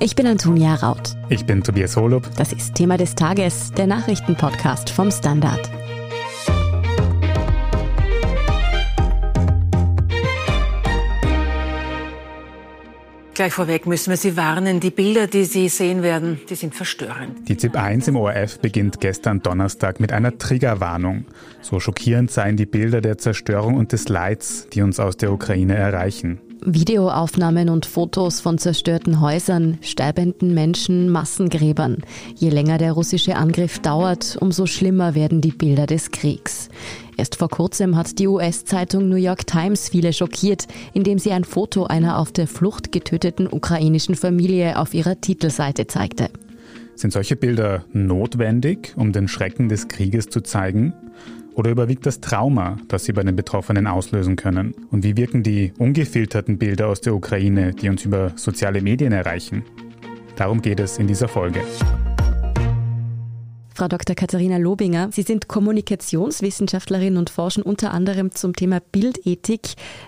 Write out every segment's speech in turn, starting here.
Ich bin Antonia Raut. Ich bin Tobias Holub. Das ist Thema des Tages, der Nachrichtenpodcast vom Standard. Gleich vorweg müssen wir Sie warnen, die Bilder, die Sie sehen werden, die sind verstörend. Die ZIP 1 im ORF beginnt gestern Donnerstag mit einer Triggerwarnung. So schockierend seien die Bilder der Zerstörung und des Leids, die uns aus der Ukraine erreichen. Videoaufnahmen und Fotos von zerstörten Häusern, sterbenden Menschen, Massengräbern. Je länger der russische Angriff dauert, umso schlimmer werden die Bilder des Kriegs. Erst vor kurzem hat die US-Zeitung New York Times viele schockiert, indem sie ein Foto einer auf der Flucht getöteten ukrainischen Familie auf ihrer Titelseite zeigte. Sind solche Bilder notwendig, um den Schrecken des Krieges zu zeigen? Oder überwiegt das Trauma, das sie bei den Betroffenen auslösen können? Und wie wirken die ungefilterten Bilder aus der Ukraine, die uns über soziale Medien erreichen? Darum geht es in dieser Folge. Frau Dr. Katharina Lobinger, Sie sind Kommunikationswissenschaftlerin und forschen unter anderem zum Thema Bildethik.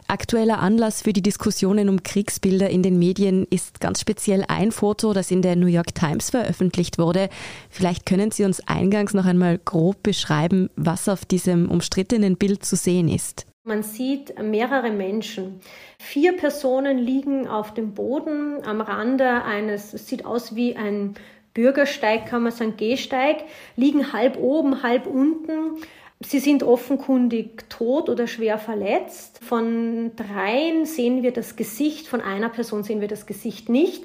Aktueller Anlass für die Diskussionen um Kriegsbilder in den Medien ist ganz speziell ein Foto, das in der New York Times veröffentlicht wurde. Vielleicht können Sie uns eingangs noch einmal grob beschreiben, was auf diesem umstrittenen Bild zu sehen ist. Man sieht mehrere Menschen. Vier Personen liegen auf dem Boden am Rande eines, es sieht aus wie ein Bürgersteig, kann man sagen, Gehsteig, liegen halb oben, halb unten. Sie sind offenkundig tot oder schwer verletzt. Von dreien sehen wir das Gesicht, von einer Person sehen wir das Gesicht nicht.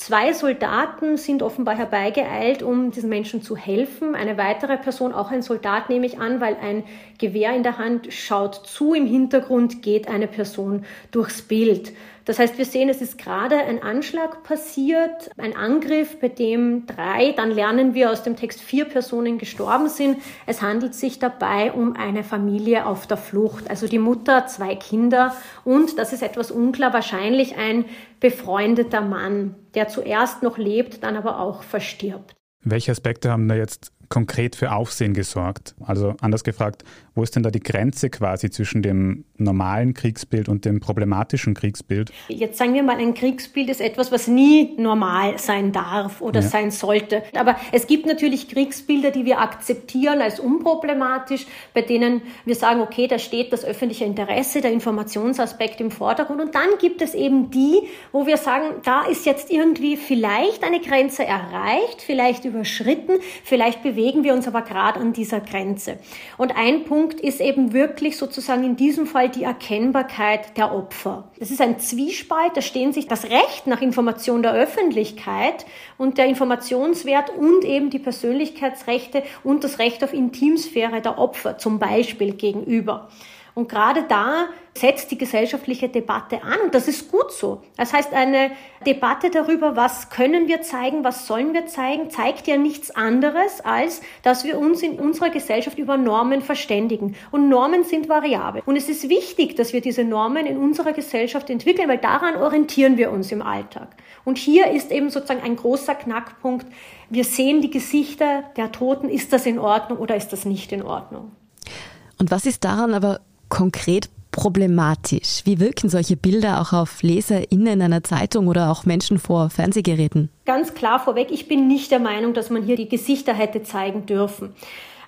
Zwei Soldaten sind offenbar herbeigeeilt, um diesen Menschen zu helfen. Eine weitere Person, auch ein Soldat nehme ich an, weil ein Gewehr in der Hand schaut zu. Im Hintergrund geht eine Person durchs Bild. Das heißt, wir sehen, es ist gerade ein Anschlag passiert, ein Angriff, bei dem drei, dann lernen wir aus dem Text vier Personen gestorben sind. Es handelt sich dabei um eine Familie auf der Flucht, also die Mutter, zwei Kinder und, das ist etwas unklar, wahrscheinlich ein befreundeter Mann, der zuerst noch lebt, dann aber auch verstirbt. Welche Aspekte haben da jetzt konkret für Aufsehen gesorgt? Also anders gefragt, wo ist denn da die Grenze quasi zwischen dem normalen Kriegsbild und dem problematischen Kriegsbild? Jetzt sagen wir mal, ein Kriegsbild ist etwas, was nie normal sein darf oder ja. sein sollte. Aber es gibt natürlich Kriegsbilder, die wir akzeptieren als unproblematisch, bei denen wir sagen, okay, da steht das öffentliche Interesse, der Informationsaspekt im Vordergrund. Und dann gibt es eben die, wo wir sagen, da ist jetzt irgendwie vielleicht eine Grenze erreicht, vielleicht überschritten, vielleicht bewegen wir uns aber gerade an dieser Grenze. Und ein Punkt ist eben wirklich sozusagen in diesem Fall die Erkennbarkeit der Opfer. Es ist ein Zwiespalt, da stehen sich das Recht nach Information der Öffentlichkeit und der Informationswert und eben die Persönlichkeitsrechte und das Recht auf Intimsphäre der Opfer zum Beispiel gegenüber. Und gerade da setzt die gesellschaftliche Debatte an und das ist gut so. Das heißt, eine Debatte darüber, was können wir zeigen, was sollen wir zeigen, zeigt ja nichts anderes, als dass wir uns in unserer Gesellschaft über Normen verständigen. Und Normen sind variabel. Und es ist wichtig, dass wir diese Normen in unserer Gesellschaft entwickeln, weil daran orientieren wir uns im Alltag. Und hier ist eben sozusagen ein großer Knackpunkt. Wir sehen die Gesichter der Toten. Ist das in Ordnung oder ist das nicht in Ordnung? Und was ist daran aber konkret problematisch? Wie wirken solche Bilder auch auf LeserInnen einer Zeitung oder auch Menschen vor Fernsehgeräten? Ganz klar vorweg, ich bin nicht der Meinung, dass man hier die Gesichter hätte zeigen dürfen.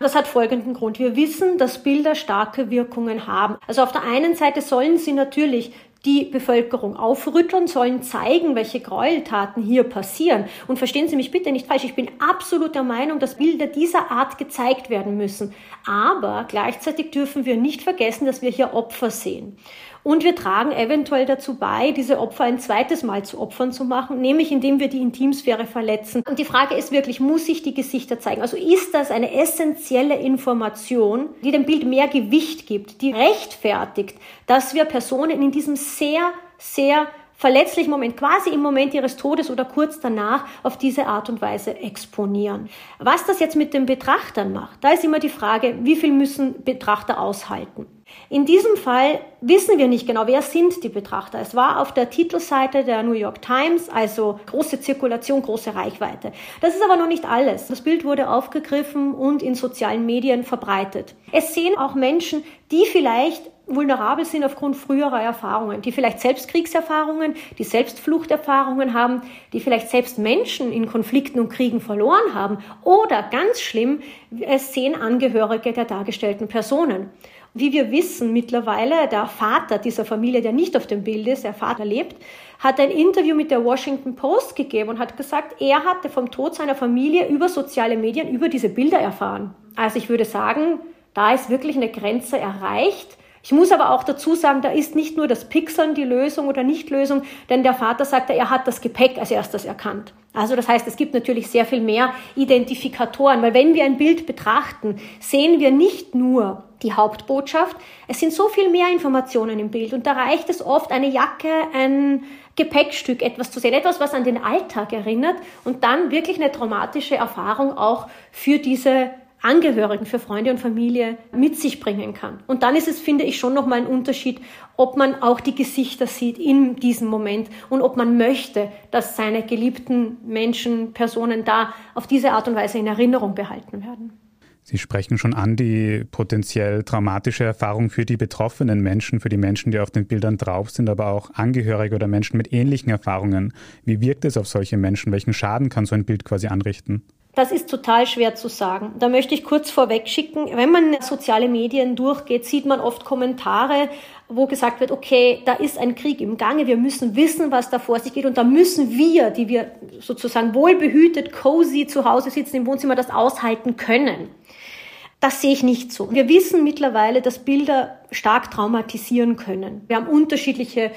Das hat folgenden Grund. Wir wissen, dass Bilder starke Wirkungen haben. Also auf der einen Seite sollen sie natürlich die Bevölkerung aufrütteln, sollen zeigen, welche Gräueltaten hier passieren. Und verstehen Sie mich bitte nicht falsch, ich bin absolut der Meinung, dass Bilder dieser Art gezeigt werden müssen. Aber gleichzeitig dürfen wir nicht vergessen, dass wir hier Opfer sehen. Und wir tragen eventuell dazu bei, diese Opfer ein zweites Mal zu Opfern zu machen, nämlich indem wir die Intimsphäre verletzen. Und die Frage ist wirklich, muss ich die Gesichter zeigen? Also ist das eine essentielle Information, die dem Bild mehr Gewicht gibt, die rechtfertigt, dass wir Personen in diesem sehr, sehr verletzlichen Moment, quasi im Moment ihres Todes oder kurz danach, auf diese Art und Weise exponieren. Was das jetzt mit den Betrachtern macht, da ist immer die Frage, wie viel müssen Betrachter aushalten? In diesem Fall wissen wir nicht genau, wer sind die Betrachter. Es war auf der Titelseite der New York Times, also große Zirkulation, große Reichweite. Das ist aber noch nicht alles. Das Bild wurde aufgegriffen und in sozialen Medien verbreitet. Es sehen auch Menschen, die vielleicht vulnerabel sind aufgrund früherer Erfahrungen, die vielleicht selbst Kriegserfahrungen, die selbst Fluchterfahrungen haben, die vielleicht selbst Menschen in Konflikten und Kriegen verloren haben oder ganz schlimm, es sehen Angehörige der dargestellten Personen. Wie wir wissen mittlerweile, der Vater dieser Familie, der nicht auf dem Bild ist, der Vater lebt, hat ein Interview mit der Washington Post gegeben und hat gesagt, er hatte vom Tod seiner Familie über soziale Medien, über diese Bilder erfahren. Also ich würde sagen, da ist wirklich eine Grenze erreicht. Ich muss aber auch dazu sagen, da ist nicht nur das Pixeln die Lösung oder Nicht-Lösung, denn der Vater sagte, er hat das Gepäck als erstes erkannt. Also das heißt, es gibt natürlich sehr viel mehr Identifikatoren, weil wenn wir ein Bild betrachten, sehen wir nicht nur die Hauptbotschaft, es sind so viel mehr Informationen im Bild und da reicht es oft eine Jacke, ein Gepäckstück, etwas zu sehen, etwas, was an den Alltag erinnert und dann wirklich eine traumatische Erfahrung auch für diese Angehörigen, für Freunde und Familie mit sich bringen kann. Und dann ist es, finde ich, schon nochmal ein Unterschied, ob man auch die Gesichter sieht in diesem Moment und ob man möchte, dass seine geliebten Menschen, Personen da auf diese Art und Weise in Erinnerung behalten werden. Sie sprechen schon an die potenziell traumatische Erfahrung für die betroffenen Menschen, für die Menschen, die auf den Bildern drauf sind, aber auch Angehörige oder Menschen mit ähnlichen Erfahrungen. Wie wirkt es auf solche Menschen? Welchen Schaden kann so ein Bild quasi anrichten? Das ist total schwer zu sagen. Da möchte ich kurz vorweg schicken, wenn man soziale Medien durchgeht, sieht man oft Kommentare, wo gesagt wird, okay, da ist ein Krieg im Gange, wir müssen wissen, was da vor sich geht und da müssen wir, die wir sozusagen wohlbehütet, cozy zu Hause sitzen im Wohnzimmer, das aushalten können. Das sehe ich nicht so. Wir wissen mittlerweile, dass Bilder stark traumatisieren können. Wir haben unterschiedliche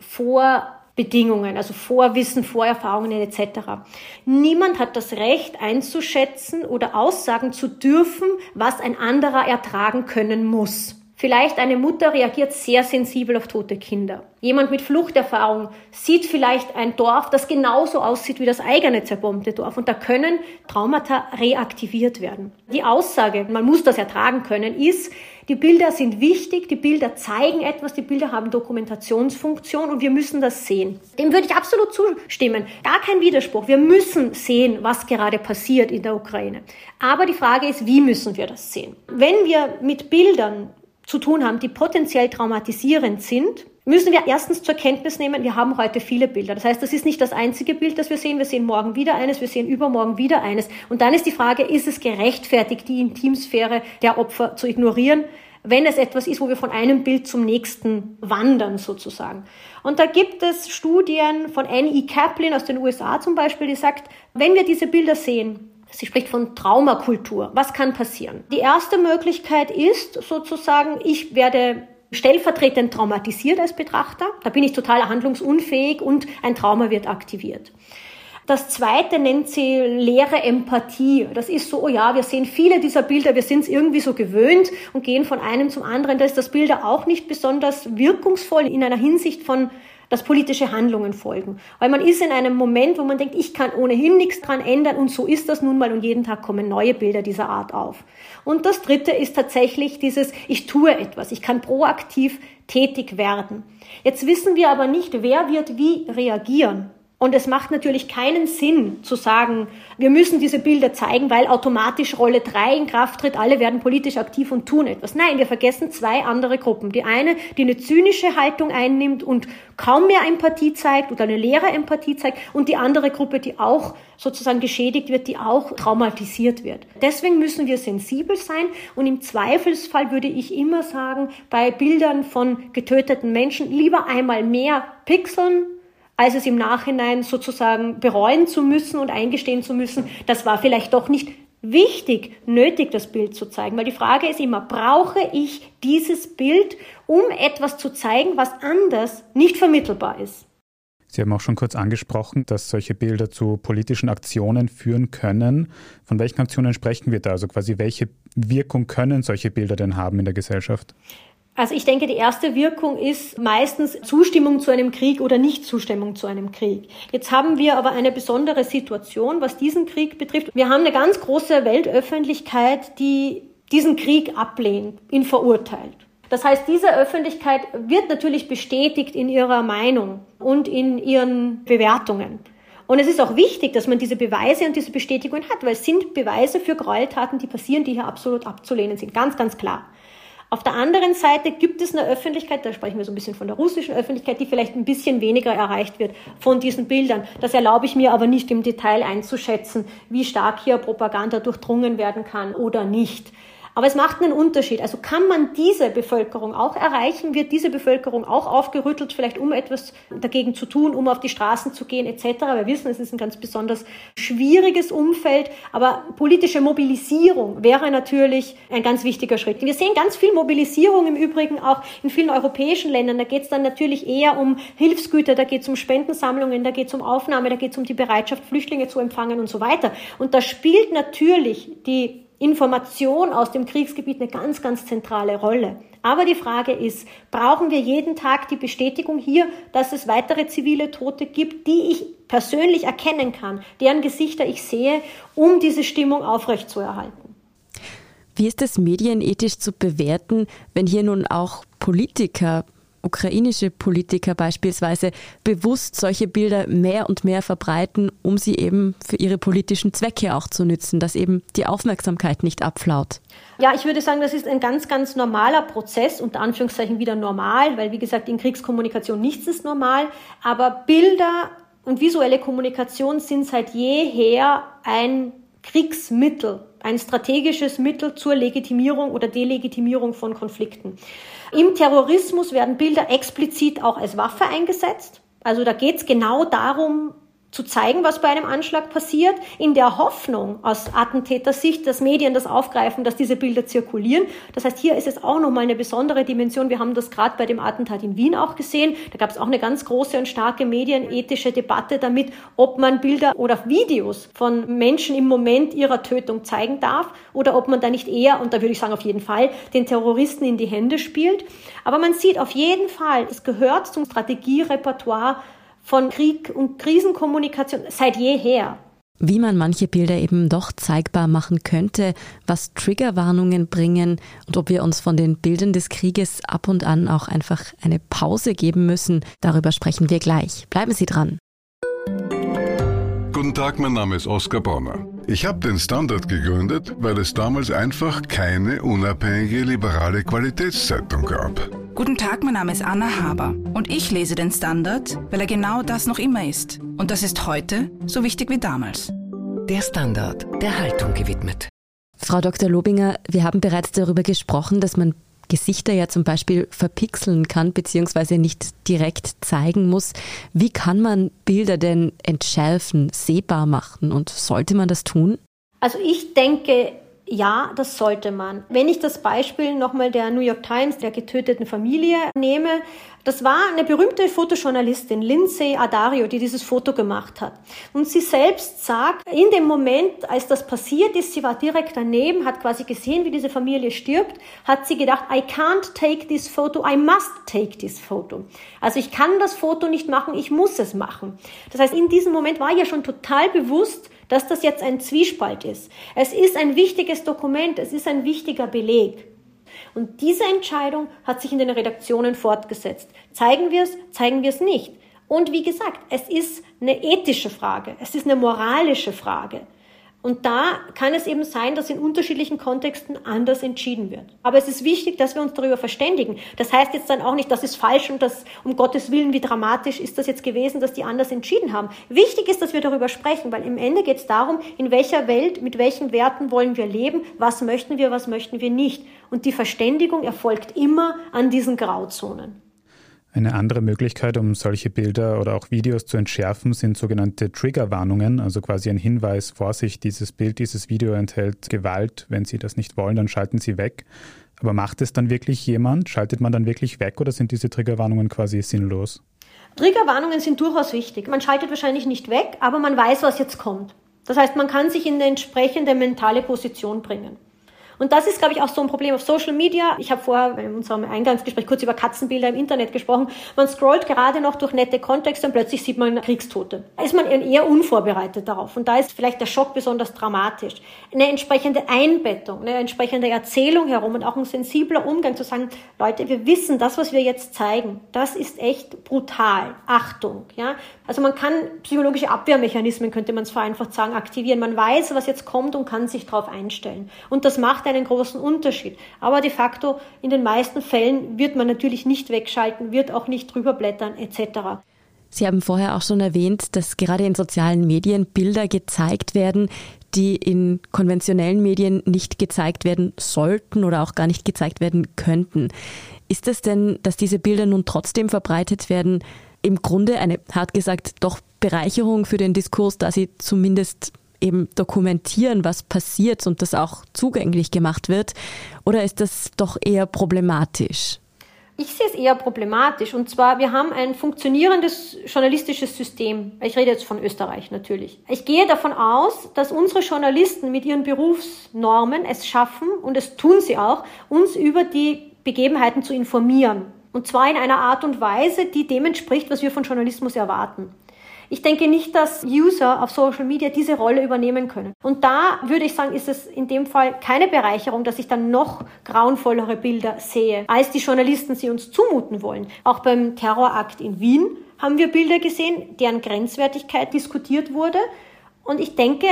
Vor- Bedingungen, also Vorwissen, Vorerfahrungen etc. Niemand hat das Recht einzuschätzen oder aussagen zu dürfen, was ein anderer ertragen können muss. Vielleicht eine Mutter reagiert sehr sensibel auf tote Kinder. Jemand mit Fluchterfahrung sieht vielleicht ein Dorf, das genauso aussieht wie das eigene zerbombte Dorf. Und da können Traumata reaktiviert werden. Die Aussage, man muss das ertragen können, ist, die Bilder sind wichtig, die Bilder zeigen etwas, die Bilder haben Dokumentationsfunktion und wir müssen das sehen. Dem würde ich absolut zustimmen. Gar kein Widerspruch. Wir müssen sehen, was gerade passiert in der Ukraine. Aber die Frage ist, wie müssen wir das sehen? Wenn wir mit Bildern zu tun haben, die potenziell traumatisierend sind, müssen wir erstens zur Kenntnis nehmen, wir haben heute viele Bilder. Das heißt, das ist nicht das einzige Bild, das wir sehen. Wir sehen morgen wieder eines, wir sehen übermorgen wieder eines. Und dann ist die Frage, ist es gerechtfertigt, die Intimsphäre der Opfer zu ignorieren? wenn es etwas ist, wo wir von einem Bild zum nächsten wandern sozusagen. Und da gibt es Studien von Annie Kaplan aus den USA zum Beispiel, die sagt, wenn wir diese Bilder sehen, Sie spricht von Traumakultur. Was kann passieren? Die erste Möglichkeit ist sozusagen, ich werde stellvertretend traumatisiert als Betrachter. Da bin ich total handlungsunfähig und ein Trauma wird aktiviert. Das zweite nennt sie leere Empathie. Das ist so, oh ja, wir sehen viele dieser Bilder, wir sind es irgendwie so gewöhnt und gehen von einem zum anderen. Da ist das Bilder auch nicht besonders wirkungsvoll in einer Hinsicht von dass politische Handlungen folgen. Weil man ist in einem Moment, wo man denkt, ich kann ohnehin nichts dran ändern und so ist das nun mal und jeden Tag kommen neue Bilder dieser Art auf. Und das dritte ist tatsächlich dieses, ich tue etwas, ich kann proaktiv tätig werden. Jetzt wissen wir aber nicht, wer wird wie reagieren. Und es macht natürlich keinen Sinn zu sagen, wir müssen diese Bilder zeigen, weil automatisch Rolle 3 in Kraft tritt, alle werden politisch aktiv und tun etwas. Nein, wir vergessen zwei andere Gruppen. Die eine, die eine zynische Haltung einnimmt und kaum mehr Empathie zeigt oder eine leere Empathie zeigt und die andere Gruppe, die auch sozusagen geschädigt wird, die auch traumatisiert wird. Deswegen müssen wir sensibel sein und im Zweifelsfall würde ich immer sagen, bei Bildern von getöteten Menschen lieber einmal mehr pixeln, als es im Nachhinein sozusagen bereuen zu müssen und eingestehen zu müssen, das war vielleicht doch nicht wichtig, nötig, das Bild zu zeigen. Weil die Frage ist immer, brauche ich dieses Bild, um etwas zu zeigen, was anders nicht vermittelbar ist? Sie haben auch schon kurz angesprochen, dass solche Bilder zu politischen Aktionen führen können. Von welchen Aktionen sprechen wir da? Also quasi, welche Wirkung können solche Bilder denn haben in der Gesellschaft? Also ich denke, die erste Wirkung ist meistens Zustimmung zu einem Krieg oder Nicht-Zustimmung zu einem Krieg. Jetzt haben wir aber eine besondere Situation, was diesen Krieg betrifft. Wir haben eine ganz große Weltöffentlichkeit, die diesen Krieg ablehnt, ihn verurteilt. Das heißt, diese Öffentlichkeit wird natürlich bestätigt in ihrer Meinung und in ihren Bewertungen. Und es ist auch wichtig, dass man diese Beweise und diese Bestätigung hat, weil es sind Beweise für Gräueltaten, die passieren, die hier absolut abzulehnen sind. Ganz, ganz klar. Auf der anderen Seite gibt es eine Öffentlichkeit, da sprechen wir so ein bisschen von der russischen Öffentlichkeit, die vielleicht ein bisschen weniger erreicht wird von diesen Bildern. Das erlaube ich mir aber nicht im Detail einzuschätzen, wie stark hier Propaganda durchdrungen werden kann oder nicht. Aber es macht einen Unterschied. Also kann man diese Bevölkerung auch erreichen? Wird diese Bevölkerung auch aufgerüttelt, vielleicht um etwas dagegen zu tun, um auf die Straßen zu gehen etc.? Wir wissen, es ist ein ganz besonders schwieriges Umfeld, aber politische Mobilisierung wäre natürlich ein ganz wichtiger Schritt. Wir sehen ganz viel Mobilisierung im Übrigen auch in vielen europäischen Ländern. Da geht es dann natürlich eher um Hilfsgüter, da geht es um Spendensammlungen, da geht es um Aufnahme, da geht es um die Bereitschaft, Flüchtlinge zu empfangen und so weiter. Und da spielt natürlich die Information aus dem Kriegsgebiet eine ganz, ganz zentrale Rolle. Aber die Frage ist, brauchen wir jeden Tag die Bestätigung hier, dass es weitere zivile Tote gibt, die ich persönlich erkennen kann, deren Gesichter ich sehe, um diese Stimmung aufrechtzuerhalten? Wie ist es medienethisch zu bewerten, wenn hier nun auch Politiker ukrainische Politiker beispielsweise bewusst solche Bilder mehr und mehr verbreiten, um sie eben für ihre politischen Zwecke auch zu nützen, dass eben die Aufmerksamkeit nicht abflaut. Ja, ich würde sagen, das ist ein ganz, ganz normaler Prozess, unter Anführungszeichen wieder normal, weil wie gesagt, in Kriegskommunikation nichts ist normal, aber Bilder und visuelle Kommunikation sind seit jeher ein Kriegsmittel, ein strategisches Mittel zur Legitimierung oder Delegitimierung von Konflikten. Im Terrorismus werden Bilder explizit auch als Waffe eingesetzt. Also da geht es genau darum, zu zeigen, was bei einem Anschlag passiert, in der Hoffnung aus Attentätersicht, dass Medien das aufgreifen, dass diese Bilder zirkulieren. Das heißt, hier ist es auch nochmal eine besondere Dimension. Wir haben das gerade bei dem Attentat in Wien auch gesehen. Da gab es auch eine ganz große und starke medienethische Debatte damit, ob man Bilder oder Videos von Menschen im Moment ihrer Tötung zeigen darf oder ob man da nicht eher, und da würde ich sagen auf jeden Fall, den Terroristen in die Hände spielt. Aber man sieht auf jeden Fall, es gehört zum Strategierepertoire von Krieg und Krisenkommunikation seit jeher. Wie man manche Bilder eben doch zeigbar machen könnte, was Triggerwarnungen bringen und ob wir uns von den Bildern des Krieges ab und an auch einfach eine Pause geben müssen, darüber sprechen wir gleich. Bleiben Sie dran. Guten Tag, mein Name ist Oskar Bonner. Ich habe den Standard gegründet, weil es damals einfach keine unabhängige liberale Qualitätszeitung gab. Guten Tag, mein Name ist Anna Haber und ich lese den Standard, weil er genau das noch immer ist. Und das ist heute so wichtig wie damals. Der Standard, der Haltung gewidmet. Frau Dr. Lobinger, wir haben bereits darüber gesprochen, dass man Gesichter ja zum Beispiel verpixeln kann, beziehungsweise nicht direkt zeigen muss. Wie kann man Bilder denn entschärfen, sehbar machen und sollte man das tun? Also ich denke, ja, das sollte man. Wenn ich das Beispiel nochmal der New York Times, der getöteten Familie nehme, das war eine berühmte Fotojournalistin, Lindsay Adario, die dieses Foto gemacht hat. Und sie selbst sagt, in dem Moment, als das passiert ist, sie war direkt daneben, hat quasi gesehen, wie diese Familie stirbt, hat sie gedacht, I can't take this photo, I must take this photo. Also ich kann das Foto nicht machen, ich muss es machen. Das heißt, in diesem Moment war ihr schon total bewusst, dass das jetzt ein Zwiespalt ist. Es ist ein wichtiges Dokument, es ist ein wichtiger Beleg. Und diese Entscheidung hat sich in den Redaktionen fortgesetzt. Zeigen wir es, zeigen wir es nicht. Und wie gesagt, es ist eine ethische Frage, es ist eine moralische Frage. Und da kann es eben sein, dass in unterschiedlichen Kontexten anders entschieden wird. Aber es ist wichtig, dass wir uns darüber verständigen. Das heißt jetzt dann auch nicht, das ist falsch und das, um Gottes Willen, wie dramatisch ist das jetzt gewesen, dass die anders entschieden haben. Wichtig ist, dass wir darüber sprechen, weil im Ende geht es darum, in welcher Welt, mit welchen Werten wollen wir leben, was möchten wir, was möchten wir nicht. Und die Verständigung erfolgt immer an diesen Grauzonen. Eine andere Möglichkeit, um solche Bilder oder auch Videos zu entschärfen, sind sogenannte Triggerwarnungen, also quasi ein Hinweis, Vorsicht, dieses Bild, dieses Video enthält Gewalt. Wenn Sie das nicht wollen, dann schalten Sie weg. Aber macht es dann wirklich jemand? Schaltet man dann wirklich weg oder sind diese Triggerwarnungen quasi sinnlos? Triggerwarnungen sind durchaus wichtig. Man schaltet wahrscheinlich nicht weg, aber man weiß, was jetzt kommt. Das heißt, man kann sich in eine entsprechende mentale Position bringen. Und das ist, glaube ich, auch so ein Problem auf Social Media. Ich habe vorher in unserem Eingangsgespräch kurz über Katzenbilder im Internet gesprochen. Man scrollt gerade noch durch nette Kontexte und plötzlich sieht man Kriegstote. Da ist man eher unvorbereitet darauf. Und da ist vielleicht der Schock besonders dramatisch. Eine entsprechende Einbettung, eine entsprechende Erzählung herum und auch ein sensibler Umgang zu sagen, Leute, wir wissen, das, was wir jetzt zeigen, das ist echt brutal. Achtung, ja. Also man kann psychologische Abwehrmechanismen, könnte man es vereinfacht sagen, aktivieren. Man weiß, was jetzt kommt und kann sich darauf einstellen. Und das macht keinen großen Unterschied. Aber de facto in den meisten Fällen wird man natürlich nicht wegschalten, wird auch nicht drüberblättern etc. Sie haben vorher auch schon erwähnt, dass gerade in sozialen Medien Bilder gezeigt werden, die in konventionellen Medien nicht gezeigt werden sollten oder auch gar nicht gezeigt werden könnten. Ist es denn, dass diese Bilder nun trotzdem verbreitet werden, im Grunde eine, hart gesagt, doch Bereicherung für den Diskurs, da sie zumindest eben dokumentieren, was passiert und das auch zugänglich gemacht wird? Oder ist das doch eher problematisch? Ich sehe es eher problematisch. Und zwar, wir haben ein funktionierendes journalistisches System. Ich rede jetzt von Österreich natürlich. Ich gehe davon aus, dass unsere Journalisten mit ihren Berufsnormen es schaffen, und es tun sie auch, uns über die Begebenheiten zu informieren. Und zwar in einer Art und Weise, die dem entspricht, was wir von Journalismus erwarten. Ich denke nicht, dass User auf Social Media diese Rolle übernehmen können. Und da würde ich sagen, ist es in dem Fall keine Bereicherung, dass ich dann noch grauenvollere Bilder sehe, als die Journalisten sie uns zumuten wollen. Auch beim Terrorakt in Wien haben wir Bilder gesehen, deren Grenzwertigkeit diskutiert wurde. Und ich denke,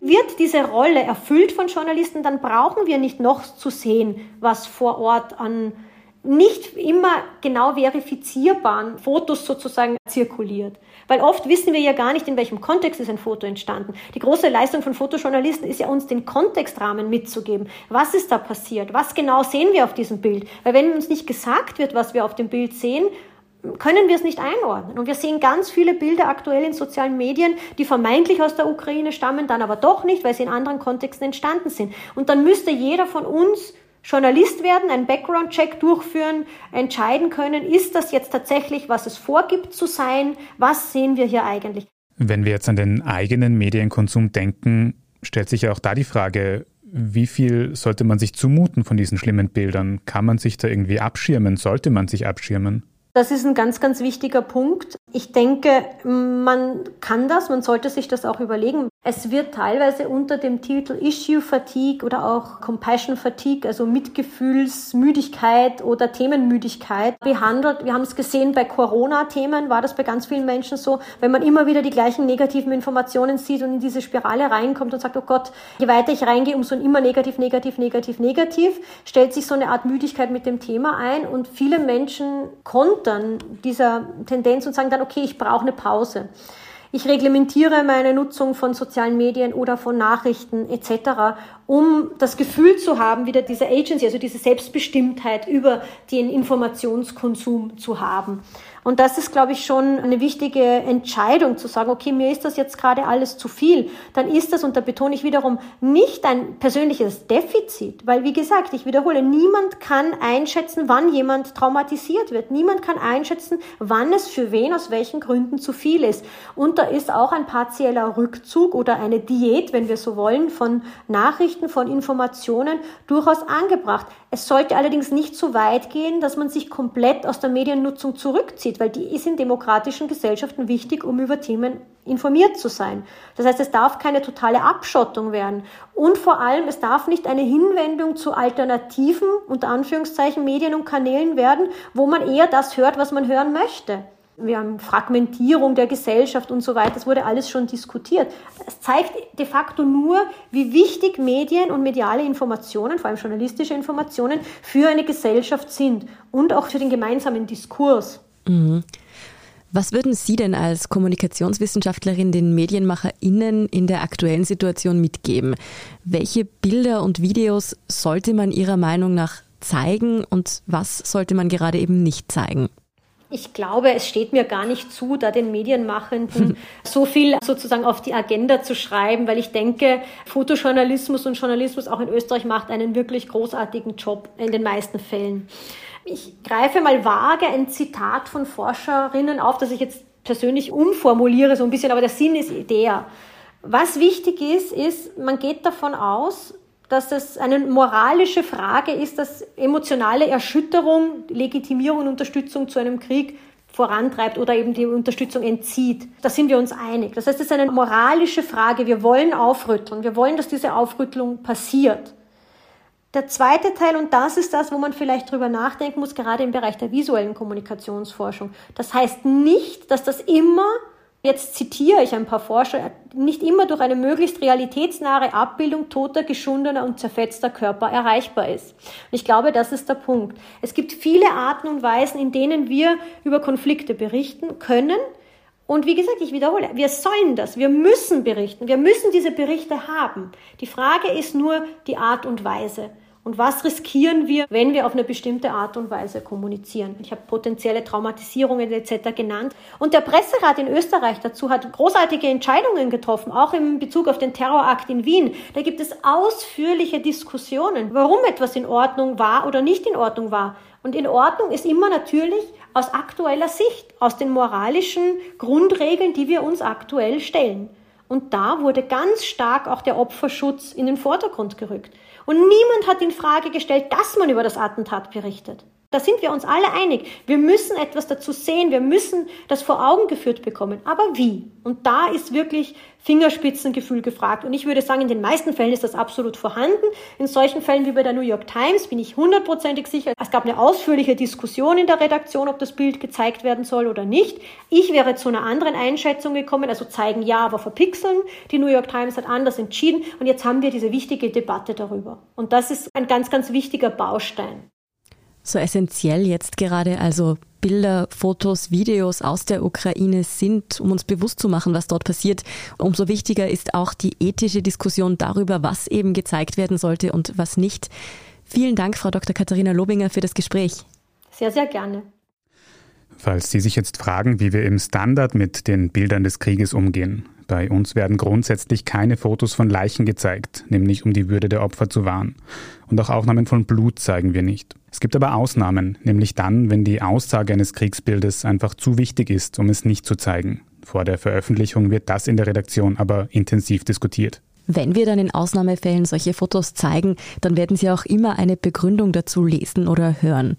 wird diese Rolle erfüllt von Journalisten, dann brauchen wir nicht noch zu sehen, was vor Ort an nicht immer genau verifizierbaren Fotos sozusagen zirkuliert. Weil oft wissen wir ja gar nicht, in welchem Kontext ist ein Foto entstanden. Die große Leistung von Fotojournalisten ist ja uns den Kontextrahmen mitzugeben. Was ist da passiert? Was genau sehen wir auf diesem Bild? Weil wenn uns nicht gesagt wird, was wir auf dem Bild sehen, können wir es nicht einordnen. Und wir sehen ganz viele Bilder aktuell in sozialen Medien, die vermeintlich aus der Ukraine stammen, dann aber doch nicht, weil sie in anderen Kontexten entstanden sind. Und dann müsste jeder von uns Journalist werden, einen Background-Check durchführen, entscheiden können, ist das jetzt tatsächlich, was es vorgibt zu sein, was sehen wir hier eigentlich. Wenn wir jetzt an den eigenen Medienkonsum denken, stellt sich ja auch da die Frage, wie viel sollte man sich zumuten von diesen schlimmen Bildern? Kann man sich da irgendwie abschirmen? Sollte man sich abschirmen? Das ist ein ganz, ganz wichtiger Punkt. Ich denke, man kann das, man sollte sich das auch überlegen. Es wird teilweise unter dem Titel Issue Fatigue oder auch Compassion Fatigue, also Mitgefühlsmüdigkeit oder Themenmüdigkeit behandelt. Wir haben es gesehen bei Corona-Themen, war das bei ganz vielen Menschen so, wenn man immer wieder die gleichen negativen Informationen sieht und in diese Spirale reinkommt und sagt, oh Gott, je weiter ich reingehe, umso immer negativ, negativ, negativ, negativ, stellt sich so eine Art Müdigkeit mit dem Thema ein und viele Menschen kontern dieser Tendenz und sagen dann, okay, ich brauche eine Pause. Ich reglementiere meine Nutzung von sozialen Medien oder von Nachrichten etc um das Gefühl zu haben, wieder diese Agency, also diese Selbstbestimmtheit über den Informationskonsum zu haben. Und das ist, glaube ich, schon eine wichtige Entscheidung zu sagen, okay, mir ist das jetzt gerade alles zu viel. Dann ist das, und da betone ich wiederum, nicht ein persönliches Defizit, weil, wie gesagt, ich wiederhole, niemand kann einschätzen, wann jemand traumatisiert wird. Niemand kann einschätzen, wann es für wen aus welchen Gründen zu viel ist. Und da ist auch ein partieller Rückzug oder eine Diät, wenn wir so wollen, von Nachrichten von Informationen durchaus angebracht. Es sollte allerdings nicht so weit gehen, dass man sich komplett aus der Mediennutzung zurückzieht, weil die ist in demokratischen Gesellschaften wichtig, um über Themen informiert zu sein. Das heißt, es darf keine totale Abschottung werden. Und vor allem, es darf nicht eine Hinwendung zu alternativen, unter Anführungszeichen, Medien und Kanälen werden, wo man eher das hört, was man hören möchte wir haben Fragmentierung der Gesellschaft und so weiter. Das wurde alles schon diskutiert. Es zeigt de facto nur, wie wichtig Medien und mediale Informationen, vor allem journalistische Informationen, für eine Gesellschaft sind und auch für den gemeinsamen Diskurs. Mhm. Was würden Sie denn als Kommunikationswissenschaftlerin den MedienmacherInnen in der aktuellen Situation mitgeben? Welche Bilder und Videos sollte man Ihrer Meinung nach zeigen und was sollte man gerade eben nicht zeigen? Ich glaube, es steht mir gar nicht zu, da den Medienmachenden so viel sozusagen auf die Agenda zu schreiben, weil ich denke, Fotojournalismus und Journalismus auch in Österreich macht einen wirklich großartigen Job in den meisten Fällen. Ich greife mal vage ein Zitat von Forscherinnen auf, das ich jetzt persönlich umformuliere so ein bisschen, aber der Sinn ist der. Was wichtig ist, ist, man geht davon aus, dass es eine moralische Frage ist, dass emotionale Erschütterung, Legitimierung und Unterstützung zu einem Krieg vorantreibt oder eben die Unterstützung entzieht. Da sind wir uns einig. Das heißt, es ist eine moralische Frage. Wir wollen aufrütteln. Wir wollen, dass diese Aufrüttelung passiert. Der zweite Teil, und das ist das, wo man vielleicht drüber nachdenken muss, gerade im Bereich der visuellen Kommunikationsforschung. Das heißt nicht, dass das immer Jetzt zitiere ich ein paar Forscher, nicht immer durch eine möglichst realitätsnahe Abbildung toter, geschundener und zerfetzter Körper erreichbar ist. Und ich glaube, das ist der Punkt. Es gibt viele Arten und Weisen, in denen wir über Konflikte berichten können. Und wie gesagt, ich wiederhole, wir sollen das, wir müssen berichten, wir müssen diese Berichte haben. Die Frage ist nur die Art und Weise. Und was riskieren wir, wenn wir auf eine bestimmte Art und Weise kommunizieren? Ich habe potenzielle Traumatisierungen etc. genannt. Und der Presserat in Österreich dazu hat großartige Entscheidungen getroffen, auch in Bezug auf den Terrorakt in Wien. Da gibt es ausführliche Diskussionen, warum etwas in Ordnung war oder nicht in Ordnung war. Und in Ordnung ist immer natürlich aus aktueller Sicht, aus den moralischen Grundregeln, die wir uns aktuell stellen. Und da wurde ganz stark auch der Opferschutz in den Vordergrund gerückt. Und niemand hat in Frage gestellt, dass man über das Attentat berichtet. Da sind wir uns alle einig. Wir müssen etwas dazu sehen. Wir müssen das vor Augen geführt bekommen. Aber wie? Und da ist wirklich Fingerspitzengefühl gefragt. Und ich würde sagen, in den meisten Fällen ist das absolut vorhanden. In solchen Fällen wie bei der New York Times bin ich hundertprozentig sicher. Es gab eine ausführliche Diskussion in der Redaktion, ob das Bild gezeigt werden soll oder nicht. Ich wäre zu einer anderen Einschätzung gekommen. Also zeigen ja, aber verpixeln. Die New York Times hat anders entschieden. Und jetzt haben wir diese wichtige Debatte darüber. Und das ist ein ganz, ganz wichtiger Baustein so essentiell jetzt gerade also Bilder, Fotos, Videos aus der Ukraine sind, um uns bewusst zu machen, was dort passiert. Umso wichtiger ist auch die ethische Diskussion darüber, was eben gezeigt werden sollte und was nicht. Vielen Dank, Frau Dr. Katharina Lobinger, für das Gespräch. Sehr, sehr gerne. Falls Sie sich jetzt fragen, wie wir im Standard mit den Bildern des Krieges umgehen. Bei uns werden grundsätzlich keine Fotos von Leichen gezeigt, nämlich um die Würde der Opfer zu wahren. Und auch Aufnahmen von Blut zeigen wir nicht. Es gibt aber Ausnahmen, nämlich dann, wenn die Aussage eines Kriegsbildes einfach zu wichtig ist, um es nicht zu zeigen. Vor der Veröffentlichung wird das in der Redaktion aber intensiv diskutiert. Wenn wir dann in Ausnahmefällen solche Fotos zeigen, dann werden Sie auch immer eine Begründung dazu lesen oder hören.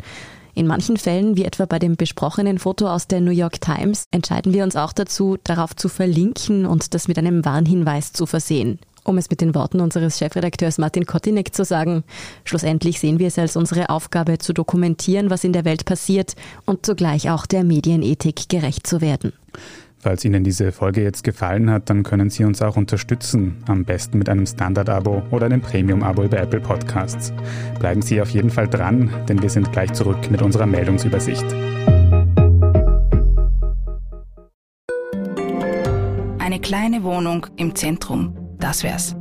In manchen Fällen, wie etwa bei dem besprochenen Foto aus der New York Times, entscheiden wir uns auch dazu, darauf zu verlinken und das mit einem Warnhinweis zu versehen. Um es mit den Worten unseres Chefredakteurs Martin Kotinek zu sagen, schlussendlich sehen wir es als unsere Aufgabe zu dokumentieren, was in der Welt passiert und zugleich auch der Medienethik gerecht zu werden. Falls Ihnen diese Folge jetzt gefallen hat, dann können Sie uns auch unterstützen. Am besten mit einem Standard-Abo oder einem Premium-Abo über Apple Podcasts. Bleiben Sie auf jeden Fall dran, denn wir sind gleich zurück mit unserer Meldungsübersicht. Eine kleine Wohnung im Zentrum, das wär's.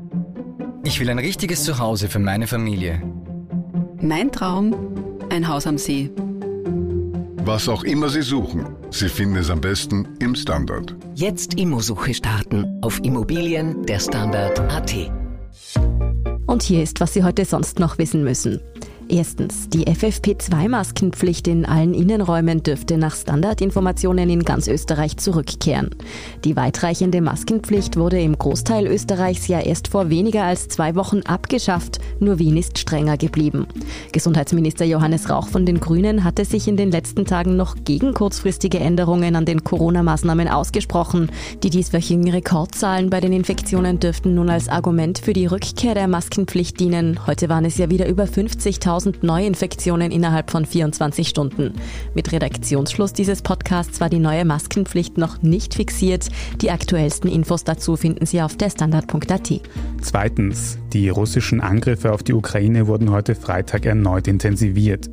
Ich will ein richtiges Zuhause für meine Familie. Mein Traum, ein Haus am See was auch immer Sie suchen, Sie finden es am besten im Standard. Jetzt Immosuche starten auf Immobilien der Standard.at. Und hier ist, was Sie heute sonst noch wissen müssen. Erstens, die FFP2-Maskenpflicht in allen Innenräumen dürfte nach Standardinformationen in ganz Österreich zurückkehren. Die weitreichende Maskenpflicht wurde im Großteil Österreichs ja erst vor weniger als zwei Wochen abgeschafft, nur Wien ist strenger geblieben. Gesundheitsminister Johannes Rauch von den Grünen hatte sich in den letzten Tagen noch gegen kurzfristige Änderungen an den Corona-Maßnahmen ausgesprochen. Die dieswöchigen Rekordzahlen bei den Infektionen dürften nun als Argument für die Rückkehr der Maskenpflicht dienen. Heute waren es ja wieder über 50.000 1000 Neuinfektionen innerhalb von 24 Stunden. Mit Redaktionsschluss dieses Podcasts war die neue Maskenpflicht noch nicht fixiert. Die aktuellsten Infos dazu finden Sie auf derstandard.at. Zweitens, die russischen Angriffe auf die Ukraine wurden heute Freitag erneut intensiviert.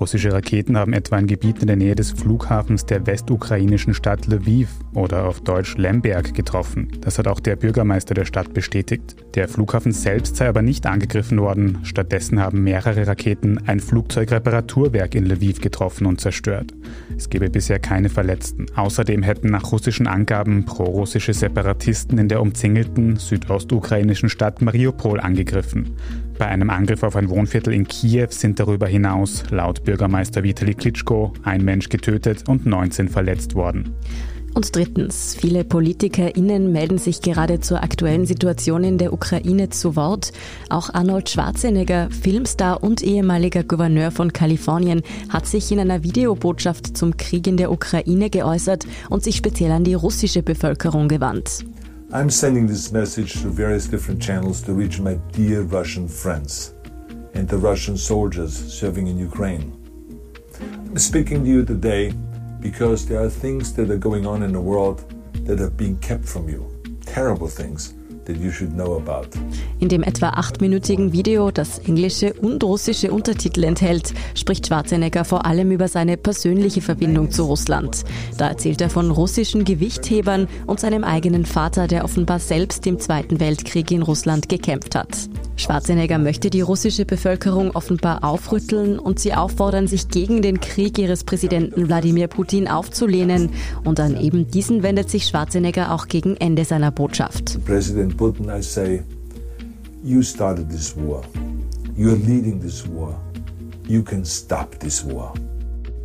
Russische Raketen haben etwa ein Gebiet in der Nähe des Flughafens der westukrainischen Stadt Lviv oder auf Deutsch Lemberg getroffen. Das hat auch der Bürgermeister der Stadt bestätigt. Der Flughafen selbst sei aber nicht angegriffen worden. Stattdessen haben mehrere Raketen ein Flugzeugreparaturwerk in Lviv getroffen und zerstört. Es gebe bisher keine Verletzten. Außerdem hätten nach russischen Angaben prorussische Separatisten in der umzingelten südostukrainischen Stadt Mariupol angegriffen. Bei einem Angriff auf ein Wohnviertel in Kiew sind darüber hinaus, laut Bürgermeister Vitali Klitschko, ein Mensch getötet und 19 verletzt worden. Und drittens, viele PolitikerInnen melden sich gerade zur aktuellen Situation in der Ukraine zu Wort. Auch Arnold Schwarzenegger, Filmstar und ehemaliger Gouverneur von Kalifornien, hat sich in einer Videobotschaft zum Krieg in der Ukraine geäußert und sich speziell an die russische Bevölkerung gewandt. I'm sending this message through various different channels to reach my dear Russian friends and the Russian soldiers serving in Ukraine. I'm speaking to you today because there are things that are going on in the world that are being kept from you. Terrible things. In dem etwa achtminütigen Video, das englische und russische Untertitel enthält, spricht Schwarzenegger vor allem über seine persönliche Verbindung zu Russland. Da erzählt er von russischen Gewichthebern und seinem eigenen Vater, der offenbar selbst im Zweiten Weltkrieg in Russland gekämpft hat. Schwarzenegger möchte die russische Bevölkerung offenbar aufrütteln und sie auffordern, sich gegen den Krieg ihres Präsidenten Wladimir Putin aufzulehnen. Und an eben diesen wendet sich Schwarzenegger auch gegen Ende seiner Botschaft. Präsident Putin, I say, you started this war. You're leading this war. You can stop this war.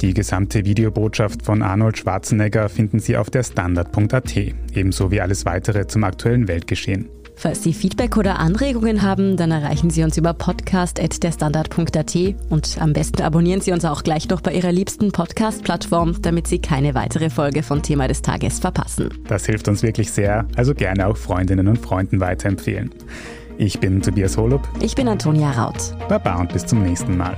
Die gesamte Videobotschaft von Arnold Schwarzenegger finden Sie auf der Standard.at, ebenso wie alles weitere zum aktuellen Weltgeschehen. Falls Sie Feedback oder Anregungen haben, dann erreichen Sie uns über podcast.derstandard.at und am besten abonnieren Sie uns auch gleich noch bei Ihrer liebsten Podcast-Plattform, damit Sie keine weitere Folge von Thema des Tages verpassen. Das hilft uns wirklich sehr, also gerne auch Freundinnen und Freunden weiterempfehlen. Ich bin Tobias Holub. Ich bin Antonia Raut. Baba und bis zum nächsten Mal.